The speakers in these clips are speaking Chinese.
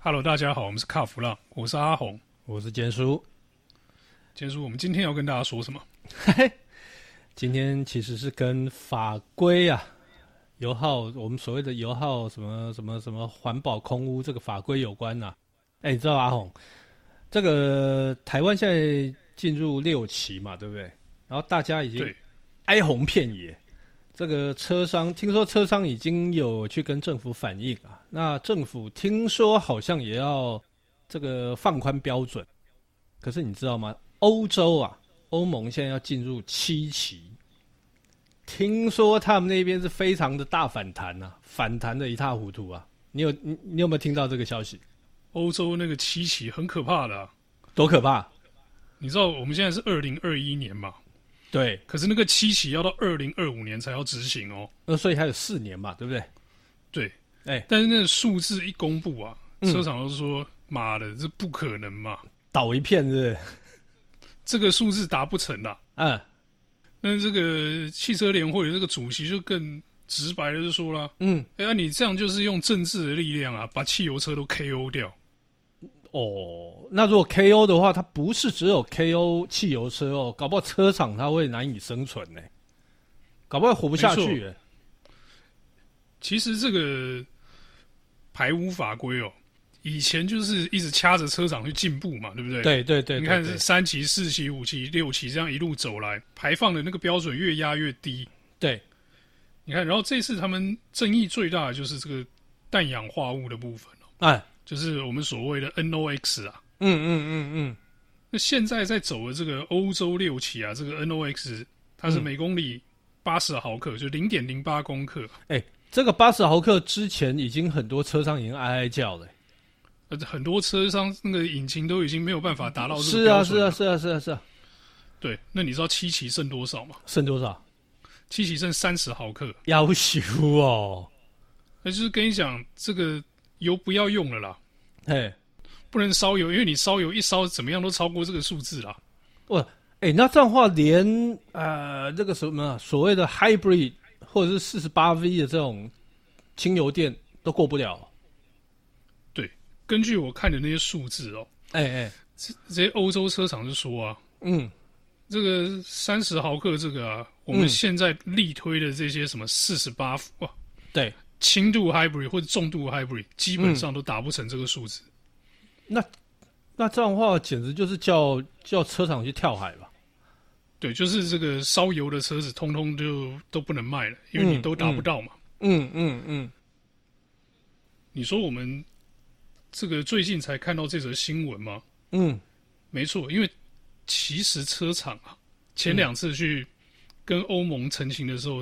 Hello，大家好，我们是卡弗浪，我是阿红，我是坚叔。坚叔，我们今天要跟大家说什么？今天其实是跟法规啊，油耗，我们所谓的油耗什么什么什么环保空污这个法规有关呐、啊。哎，你知道阿红，这个台湾现在进入六期嘛，对不对？然后大家已经哀鸿遍野。这个车商听说车商已经有去跟政府反映啊，那政府听说好像也要这个放宽标准，可是你知道吗？欧洲啊，欧盟现在要进入七期，听说他们那边是非常的大反弹呐、啊，反弹的一塌糊涂啊！你有你你有没有听到这个消息？欧洲那个七期很可怕的、啊，多可怕！你知道我们现在是二零二一年嘛？对，可是那个七期要到二零二五年才要执行哦，那所以还有四年嘛，对不对？对，哎，但是那个数字一公布啊，嗯、车厂都说：“妈的，这不可能嘛，倒一片是不是？这个数字达不成啦。”嗯，那这个汽车联会的这个主席就更直白的就说了：“嗯，哎呀，你这样就是用政治的力量啊，把汽油车都 KO 掉。”哦，那如果 KO 的话，它不是只有 KO 汽油车哦，搞不好车厂它会难以生存呢，搞不好活不下去哎。其实这个排污法规哦，以前就是一直掐着车厂去进步嘛，对不对？对对对，你看是三期、四期、五期、六期这样一路走来，排放的那个标准越压越低。对，你看，然后这次他们争议最大的就是这个氮氧化物的部分哦。哎。就是我们所谓的 NOx 啊，嗯嗯嗯嗯，那现在在走的这个欧洲六期啊，这个 NOx 它是每公里八十毫克，嗯、就零点零八公克。哎、欸，这个八十毫克之前已经很多车商已经哀哀叫了、欸，呃，很多车商那个引擎都已经没有办法达到。是啊是啊是啊是啊是啊。对，那你知道七期剩多少吗？剩多少？七期剩三十毫克。夭寿哦，那就是跟你讲这个。油不要用了啦，嘿，不能烧油，因为你烧油一烧怎么样都超过这个数字啦。哇，哎、欸，那这样的话连呃那个什么所谓的 hybrid 或者是四十八 V 的这种轻油电都过不了。对，根据我看的那些数字哦，哎哎，这这些欧洲车厂就说啊，嗯，这个三十毫克这个啊，我们现在力推的这些什么四十八哇，对。轻度 hybrid 或者重度 hybrid 基本上都达不成这个数字。嗯、那那这样的话，简直就是叫叫车厂去跳海吧？对，就是这个烧油的车子，通通就都不能卖了，因为你都达不到嘛。嗯嗯嗯。嗯，你说我们这个最近才看到这则新闻吗？嗯，没错，因为其实车厂啊，前两次去跟欧盟陈情的时候，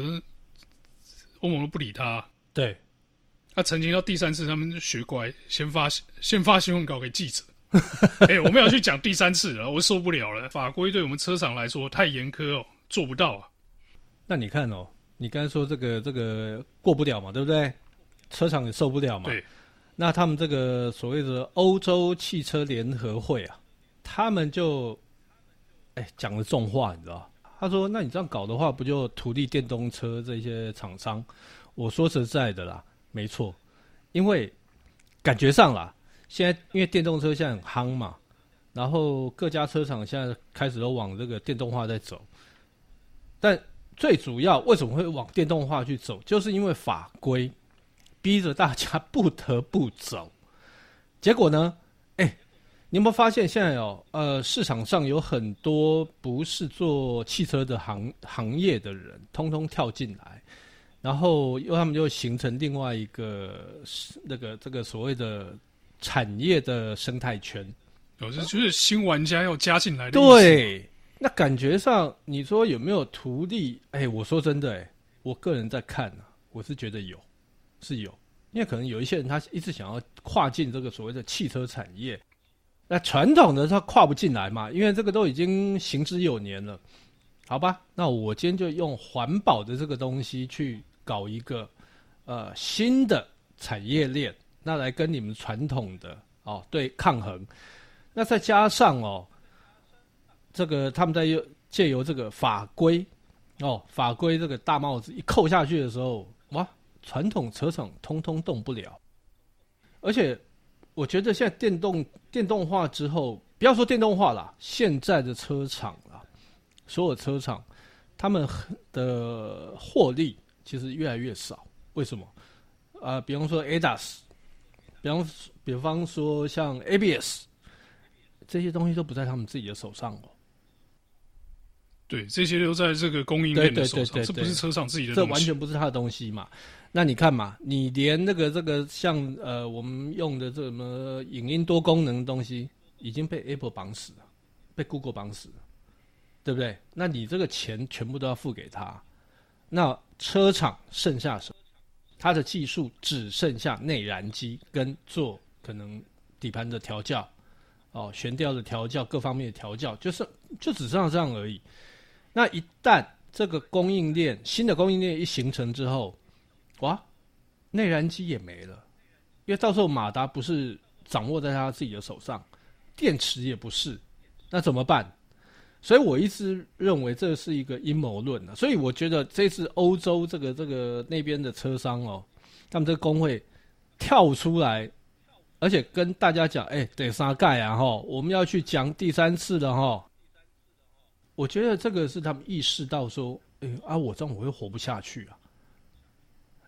欧、嗯、盟都不理他。对，他曾经到第三次，他们学乖，先发先发新闻稿给记者。哎、欸，我们要去讲第三次了，我受不了了。法规对我们车厂来说太严苛哦，做不到啊。那你看哦，你刚才说这个这个过不了嘛，对不对？车厂也受不了嘛。对。那他们这个所谓的欧洲汽车联合会啊，他们就哎讲了重话，你知道？他说：“那你这样搞的话，不就图利电动车这些厂商？”我说实在的啦，没错，因为感觉上啦，现在因为电动车现在很夯嘛，然后各家车厂现在开始都往这个电动化在走，但最主要为什么会往电动化去走，就是因为法规逼着大家 不得不走。结果呢，哎，你有没有发现现在哦，呃，市场上有很多不是做汽车的行行业的人，通通跳进来。然后又他们就形成另外一个那个这个所谓的产业的生态圈，哦，这就是新玩家要加进来的。对，那感觉上你说有没有徒弟？哎，我说真的，哎，我个人在看呢，我是觉得有，是有，因为可能有一些人他一直想要跨进这个所谓的汽车产业，那传统的他跨不进来嘛，因为这个都已经行之有年了，好吧？那我今天就用环保的这个东西去。搞一个呃新的产业链，那来跟你们传统的哦对抗衡，那再加上哦，这个他们在借由这个法规哦法规这个大帽子一扣下去的时候，哇，传统车厂通通动不了，而且我觉得现在电动电动化之后，不要说电动化了，现在的车厂了，所有车厂他们的获利其实越来越少。为什么？啊、呃，比方说 ADAS，比方比方说像 ABS，这些东西都不在他们自己的手上哦。对，这些都在这个供应链的手上，这不是车厂自己的东西，这完全不是他的东西嘛。那你看嘛，你连那个这个像呃我们用的这什么影音多功能的东西，已经被 Apple 绑死了，被 Google 绑死了，对不对？那你这个钱全部都要付给他，那车厂剩下什么？它的技术只剩下内燃机跟做可能底盘的调教，哦，悬吊的调教，各方面的调教，就是就只剩下这样而已。那一旦这个供应链新的供应链一形成之后，哇，内燃机也没了，因为到时候马达不是掌握在他自己的手上，电池也不是，那怎么办？所以我一直认为这是一个阴谋论啊。所以我觉得这次欧洲这个这个那边的车商哦，他们这个工会跳出来，而且跟大家讲，哎，得杀盖啊哈，我们要去讲第三次的哈。我觉得这个是他们意识到说，哎啊，我这样我会活不下去啊。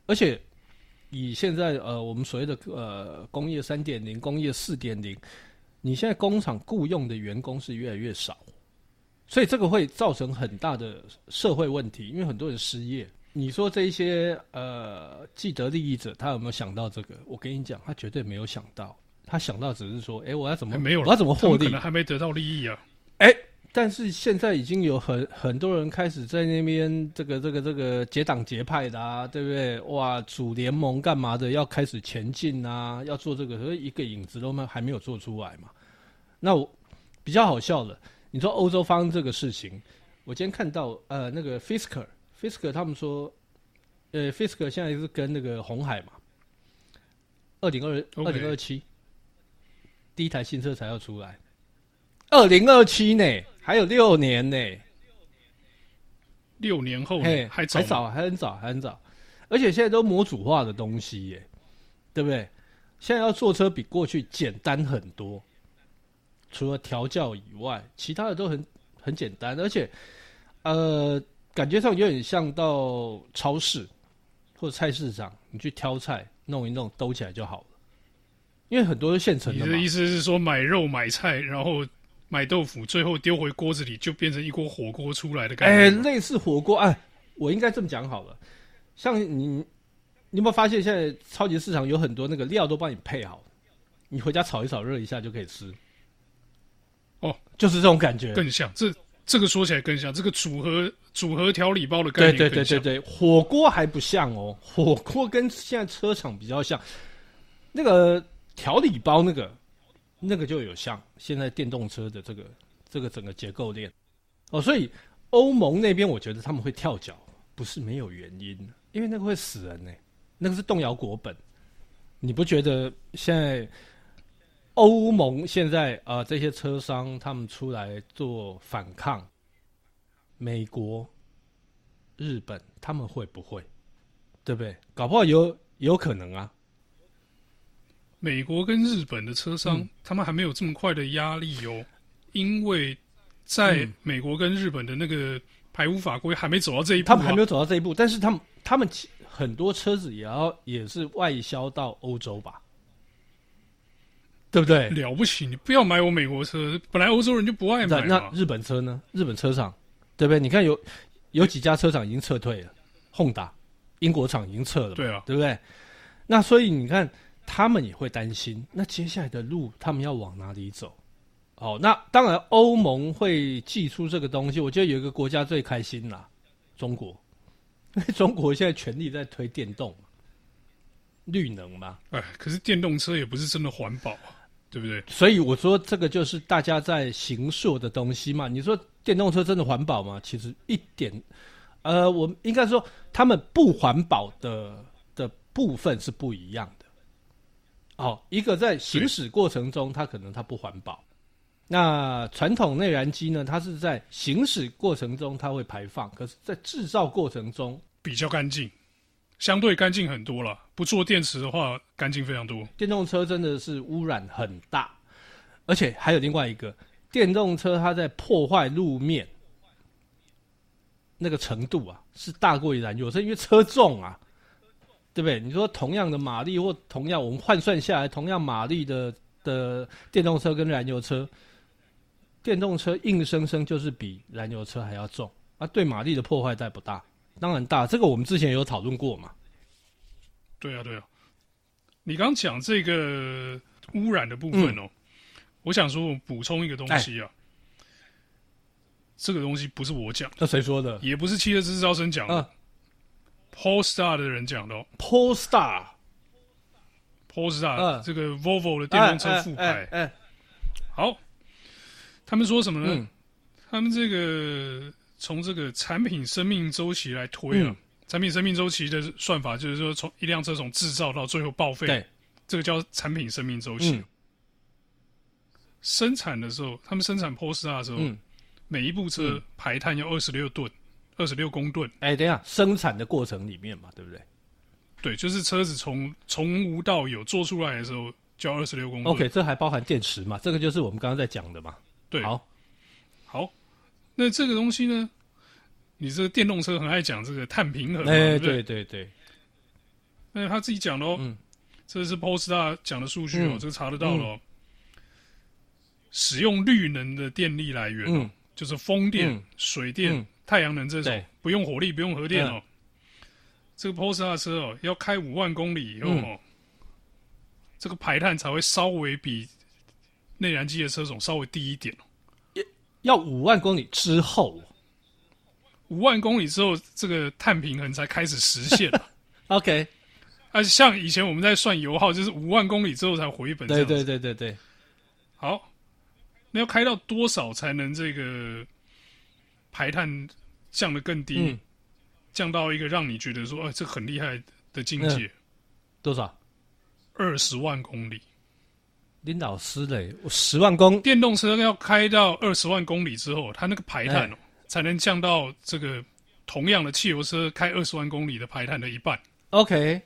而且以现在呃我们所谓的呃工业三点零、工业四点零，你现在工厂雇佣的员工是越来越少。所以这个会造成很大的社会问题，因为很多人失业。你说这一些呃既得利益者，他有没有想到这个？我跟你讲，他绝对没有想到。他想到只是说，哎，我要怎么没有？我要怎么获利？可能还没得到利益啊。哎，但是现在已经有很很多人开始在那边这个这个这个结党结派的啊，对不对？哇，组联盟干嘛的？要开始前进啊，要做这个，所以一个影子都没还没有做出来嘛。那我比较好笑的。你说欧洲方这个事情，我今天看到呃那个 Fisker，Fisker 他们说，呃 Fisker 现在是跟那个红海嘛，二零二二零二七，第一台新车才要出来，二零二七呢，还有六年呢，六年后呢？还早还早还很早还很早，而且现在都模组化的东西耶，对不对？现在要坐车比过去简单很多。除了调教以外，其他的都很很简单，而且，呃，感觉上有点像到超市或者菜市场，你去挑菜，弄一弄，兜起来就好了。因为很多是现成的。你的意思是说，买肉买菜，然后买豆腐，最后丢回锅子里，就变成一锅火锅出来的感觉？哎，类似火锅。哎，我应该这么讲好了。像你，你有没有发现，现在超级市场有很多那个料都帮你配好，你回家炒一炒，热一下就可以吃。哦，就是这种感觉，更像这这个说起来更像这个组合组合调理包的概念。对对对对对，火锅还不像哦，火锅跟现在车厂比较像，那个调理包那个那个就有像现在电动车的这个这个整个结构链哦，所以欧盟那边我觉得他们会跳脚，不是没有原因，因为那个会死人呢，那个是动摇国本，你不觉得现在？欧盟现在啊、呃，这些车商他们出来做反抗，美国、日本他们会不会？对不对？搞不好有有可能啊。美国跟日本的车商，嗯、他们还没有这么快的压力哦，因为在美国跟日本的那个排污法规还没走到这一步、啊，他们还没有走到这一步。但是他们他们很多车子也要也是外销到欧洲吧。对不对？了不起！你不要买我美国车，本来欧洲人就不爱买。那日本车呢？日本车厂，对不对？你看有有几家车厂已经撤退了，Honda，英国厂已经撤了，对啊，对不对？那所以你看，他们也会担心，那接下来的路他们要往哪里走？哦，那当然欧盟会寄出这个东西。我觉得有一个国家最开心啦，中国，因 为中国现在全力在推电动，绿能嘛。哎，可是电动车也不是真的环保啊。对不对？所以我说这个就是大家在行塑的东西嘛。你说电动车真的环保吗？其实一点，呃，我应该说他们不环保的的部分是不一样的。哦，一个在行驶过程中，它可能它不环保。那传统内燃机呢？它是在行驶过程中它会排放，可是在制造过程中比较干净。相对干净很多了。不做电池的话，干净非常多。电动车真的是污染很大，而且还有另外一个，电动车它在破坏路面那个程度啊，是大过于燃油车，因为车重啊，对不对？你说同样的马力或同样我们换算下来同样马力的的电动车跟燃油车，电动车硬生生就是比燃油车还要重啊，对马力的破坏带不大，当然大，这个我们之前有讨论过嘛。对啊，对啊，你刚讲这个污染的部分哦，嗯、我想说，我补充一个东西啊，哎、这个东西不是我讲，那谁说的？也不是汽车制造商讲的、啊、，Polestar 的人讲的、哦。Polestar，Polestar，、啊、这个 Volvo 的电动车副牌。哎，好，他们说什么呢？嗯、他们这个从这个产品生命周期来推啊。嗯产品生命周期的算法就是说，从一辆车从制造到最后报废，对，这个叫产品生命周期。嗯、生产的时候，他们生产 Polestar 的时候，嗯、每一部车排碳要二十六吨，二十六公吨。哎、欸，等一下，生产的过程里面嘛，对不对？对，就是车子从从无到有做出来的时候，就要二十六公吨。OK，这还包含电池嘛？这个就是我们刚刚在讲的嘛。对，好，好，那这个东西呢？你这个电动车很爱讲这个碳平衡嘛，欸、对对？对。那他自己讲的哦，嗯、这是 Polestar 讲的数据哦，嗯、这个查得到了、哦。嗯、使用绿能的电力来源哦，嗯、就是风电、嗯、水电、嗯、太阳能这种，不用火力、不用核电哦。嗯、这个 Polestar 车哦，要开五万公里以后哦，嗯、这个排碳才会稍微比内燃机的车种稍微低一点哦。要五万公里之后。五万公里之后，这个碳平衡才开始实现。OK，而且像以前我们在算油耗，就是五万公里之后才回本。对对对对对。好，那要开到多少才能这个排碳降得更低？嗯、降到一个让你觉得说，哎、呃，这很厉害的境界。嗯、多少？二十万公里。林老师嘞，我十万公电动车要开到二十万公里之后，它那个排碳哦。欸才能降到这个同样的汽油车开二十万公里的排碳的一半。OK，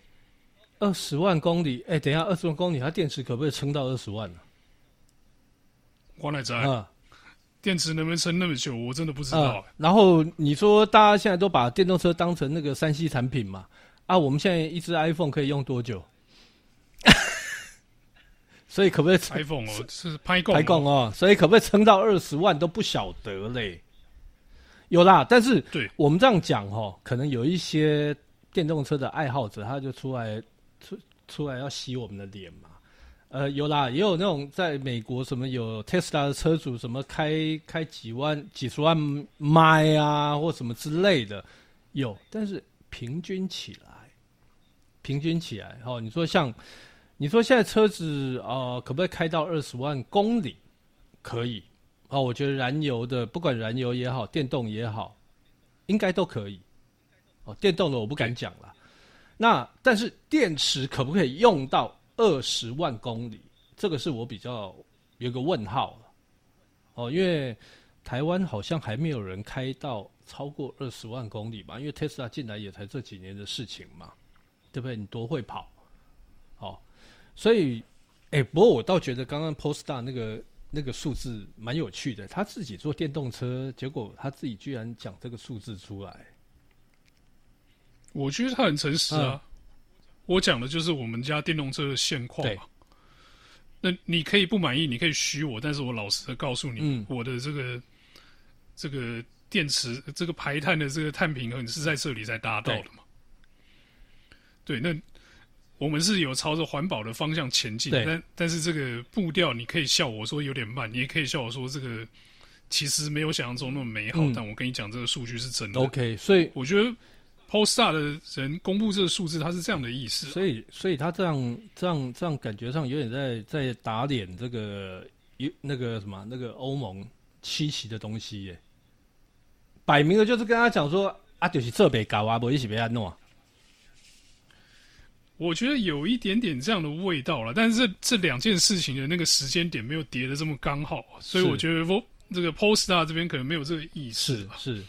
二十万公里，哎、欸，等一下，二十万公里，它电池可不可以撑到二十万呢？我哪知啊？电池能不能撑那么久？我真的不知道。然后你说大家现在都把电动车当成那个三 C 产品嘛？啊，我们现在一只 iPhone 可以用多久？所以可不可以 iPhone 哦，是拍供拍供哦，所以可不可以撑到二十万都不晓得嘞。有啦，但是对我们这样讲哦，可能有一些电动车的爱好者，他就出来出出来要洗我们的脸嘛。呃，有啦，也有那种在美国什么有 Tesla 的车主，什么开开几万、几十万迈啊，或什么之类的，有。但是平均起来，平均起来，哦，你说像你说现在车子啊、呃，可不可以开到二十万公里？可以。啊，我觉得燃油的，不管燃油也好，电动也好，应该都可以。哦，电动的我不敢讲了。那但是电池可不可以用到二十万公里？这个是我比较有个问号。哦，因为台湾好像还没有人开到超过二十万公里吧？因为 Tesla 进来也才这几年的事情嘛，对不对？你多会跑？哦，所以，哎、欸，不过我倒觉得刚刚 Polestar 那个。那个数字蛮有趣的，他自己做电动车，结果他自己居然讲这个数字出来。我觉得他很诚实啊，嗯、我讲的就是我们家电动车的现况嘛。那你可以不满意，你可以虚我，但是我老实的告诉你，嗯、我的这个这个电池这个排碳的这个碳平衡是在这里才达到的嘛？对，对，那。我们是有朝着环保的方向前进，但但是这个步调，你可以笑我说有点慢，你也可以笑我说这个其实没有想象中那么美好。嗯、但我跟你讲，这个数据是真的。OK，所以我觉得 Polestar 的人公布这个数字，他是这样的意思。所以，所以他这样这样这样感觉上有点在在打脸这个一那个什么那个欧盟七期的东西耶，摆明了就是跟他讲说啊，就是设备搞啊，不一起被他弄。我觉得有一点点这样的味道了，但是这这两件事情的那个时间点没有叠的这么刚好，所以我觉得这个 Polestar 这边可能没有这个意思。是，是，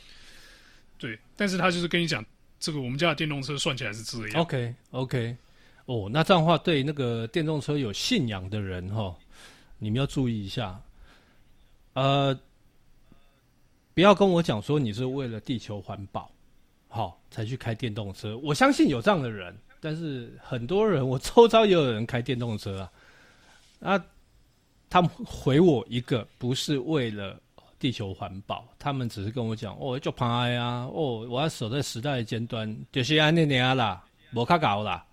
对，但是他就是跟你讲，这个我们家的电动车算起来是这样。OK OK，哦，那这样的话，对那个电动车有信仰的人哈，你们要注意一下，呃，不要跟我讲说你是为了地球环保，好才去开电动车。我相信有这样的人，但是很多人，我周遭也有人开电动车啊，啊，他们回我一个不是为了。地球环保，他们只是跟我讲哦，就怕呀，哦，我要守在时代的尖端，就是安那年啦，无卡搞啦，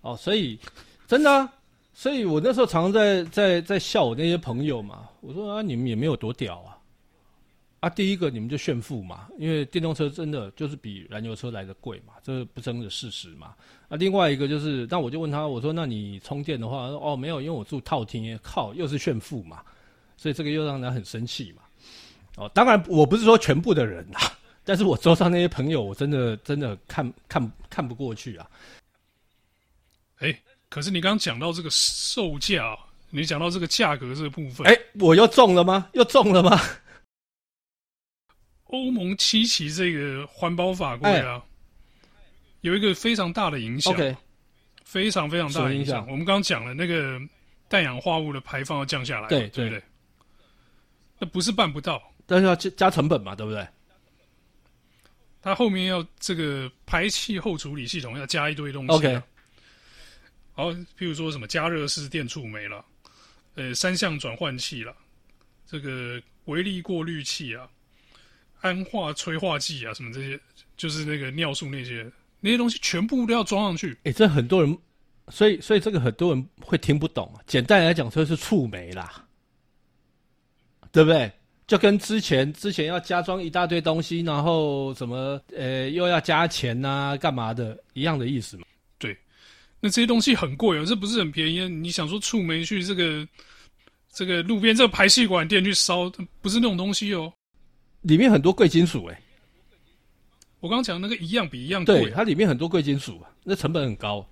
哦，所以真的、所以我那时候常常在在在笑我那些朋友嘛，我说啊，你们也没有多屌啊，啊，第一个你们就炫富嘛，因为电动车真的就是比燃油车来的贵嘛，这是不争的事实嘛，啊，另外一个就是，那我就问他，我说那你充电的话，哦，没有，因为我住套厅，靠，又是炫富嘛，所以这个又让人很生气嘛。哦，当然我不是说全部的人啊，但是我桌上那些朋友，我真的真的看看看不过去啊。哎、欸，可是你刚刚讲到这个售价，你讲到这个价格这个部分，哎、欸，我又中了吗？又中了吗？欧盟七期这个环保法规啊、欸，有一个非常大的影响非常非常大的影响。我们刚刚讲了那个氮氧化物的排放要降下来，对对不对？那不是办不到。但是要加加成本嘛，对不对？它后面要这个排气后处理系统要加一堆东西。OK。好，譬如说什么加热式电触媒了，呃，三相转换器了，这个微粒过滤器啊，氨化催化剂啊，什么这些，就是那个尿素那些那些东西，全部都要装上去。哎、欸，这很多人，所以所以这个很多人会听不懂。简单来讲，就是触媒啦，对不对？就跟之前之前要加装一大堆东西，然后什么呃又要加钱呐、啊，干嘛的一样的意思嘛。对，那这些东西很贵哦，这不是很便宜。你想说触媒去这个这个路边这个排气管店去烧，不是那种东西哦。里面很多贵金属哎。我刚刚讲那个一样比一样贵，它里面很多贵金属，那成本很高。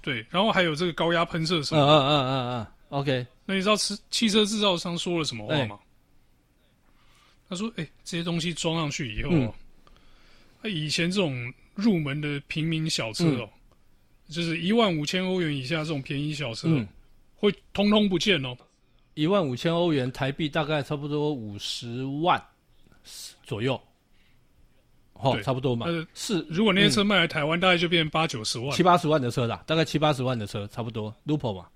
对，然后还有这个高压喷射什么？嗯嗯嗯嗯嗯。OK，那你知道汽汽车制造商说了什么话吗？欸、他说：“哎、欸，这些东西装上去以后，嗯啊、以前这种入门的平民小车哦，嗯、就是一万五千欧元以下这种便宜小车，嗯、会通通不见哦。一万五千欧元台币大概差不多五十万左右，哦，差不多嘛。是，如果那些车卖来台湾、嗯，大概就变八九十万、七八十万的车啦，大概七八十万的车，差不多。Lupo 嘛，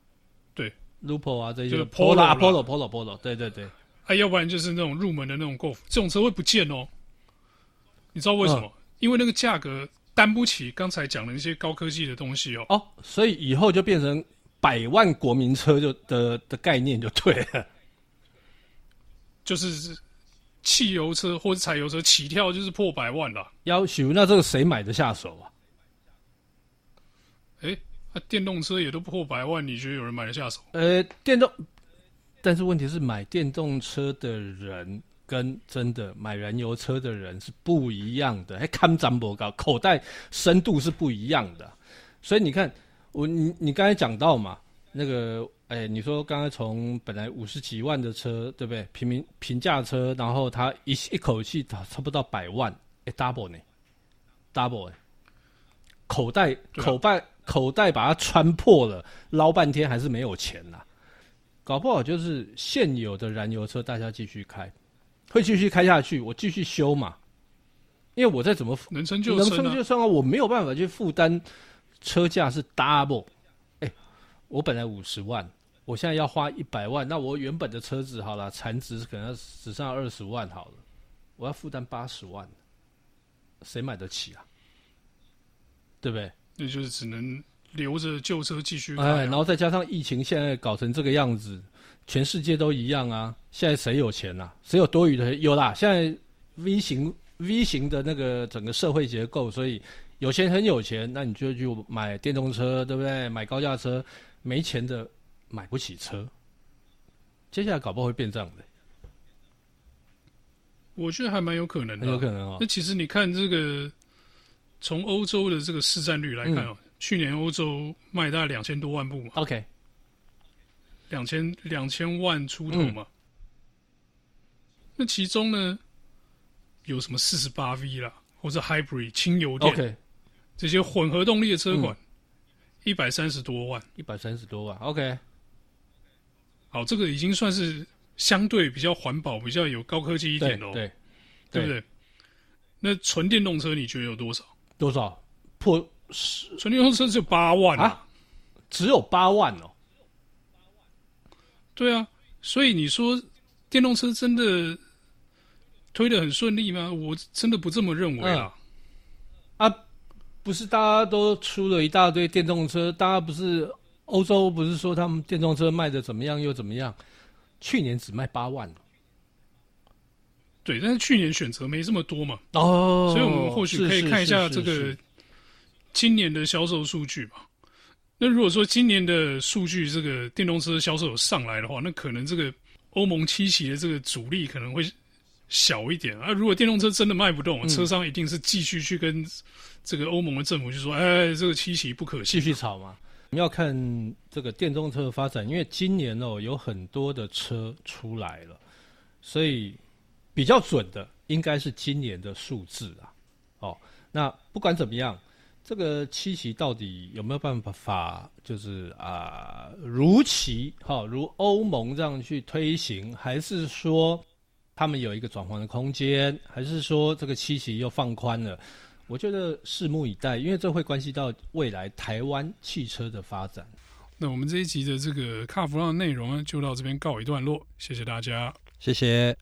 对。” Lupo 啊，这些就是 Polo，Polo，Polo，Polo，对对对，哎、啊，要不然就是那种入门的那种 Golf，这种车会不见哦。你知道为什么？嗯、因为那个价格担不起刚才讲的一些高科技的东西哦。哦，所以以后就变成百万国民车就的的概念就对了，就是汽油车或者柴油车起跳就是破百万了。要求那这个谁买得下手啊？哎。啊、电动车也都破百万，你觉得有人买得下手？呃，电动，但是问题是买电动车的人跟真的买燃油车的人是不一样的，还看涨不高，口袋深度是不一样的。所以你看，我你你刚才讲到嘛，那个哎，你说刚才从本来五十几万的车，对不对？平民平价车，然后他一一口气差差不多百万，哎，double 呢？double 哎，口袋口袋。口袋把它穿破了，捞半天还是没有钱呐、啊，搞不好就是现有的燃油车大家继续开，会继续开下去，我继续修嘛，因为我再怎么能撑就能撑就算啊，我没有办法去负担车价是 double，哎、欸，我本来五十万，我现在要花一百万，那我原本的车子好了，残值可能只剩二十万好了，我要负担八十万，谁买得起啊？对不对？那就是只能留着旧车继续开、啊，哎，然后再加上疫情现在搞成这个样子，全世界都一样啊。现在谁有钱啊？谁有多余的？有啦，现在 V 型 V 型的那个整个社会结构，所以有钱很有钱，那你就去买电动车，对不对？买高价车，没钱的买不起车。接下来搞不好会变这样的，我觉得还蛮有可能的，有可能哦。那其实你看这个。从欧洲的这个市占率来看哦，嗯、去年欧洲卖大概两千多万部嘛，OK，两千两千万出头嘛、嗯。那其中呢，有什么四十八 V 啦，或者 hybrid 轻油电，OK，这些混合动力的车款，一百三十多万，一百三十多万，OK。好，这个已经算是相对比较环保、比较有高科技一点的，对，对不对？那纯电动车你觉得有多少？多少？破十纯电动车只有八万啊？只有八万哦？对啊，所以你说电动车真的推得很顺利吗？我真的不这么认为啊。嗯、啊，不是大家都出了一大堆电动车，大家不是。欧洲不是说他们电动车卖的怎么样又怎么样？去年只卖八万，对，但是去年选择没这么多嘛，哦，所以我们或许可以看一下这个今年的销售数据吧。那如果说今年的数据这个电动车销售有上来的话，那可能这个欧盟七期的这个主力可能会小一点啊。如果电动车真的卖不动，车商一定是继续去跟这个欧盟的政府就说：“哎，这个七期不可信，继续炒嘛。”你要看这个电动车的发展，因为今年哦有很多的车出来了，所以比较准的应该是今年的数字啊。哦，那不管怎么样，这个七期到底有没有办法，就是啊如期哈、哦，如欧盟这样去推行，还是说他们有一个转换的空间，还是说这个期期又放宽了？我觉得拭目以待，因为这会关系到未来台湾汽车的发展。那我们这一集的这个卡弗朗的内容呢，就到这边告一段落，谢谢大家，谢谢。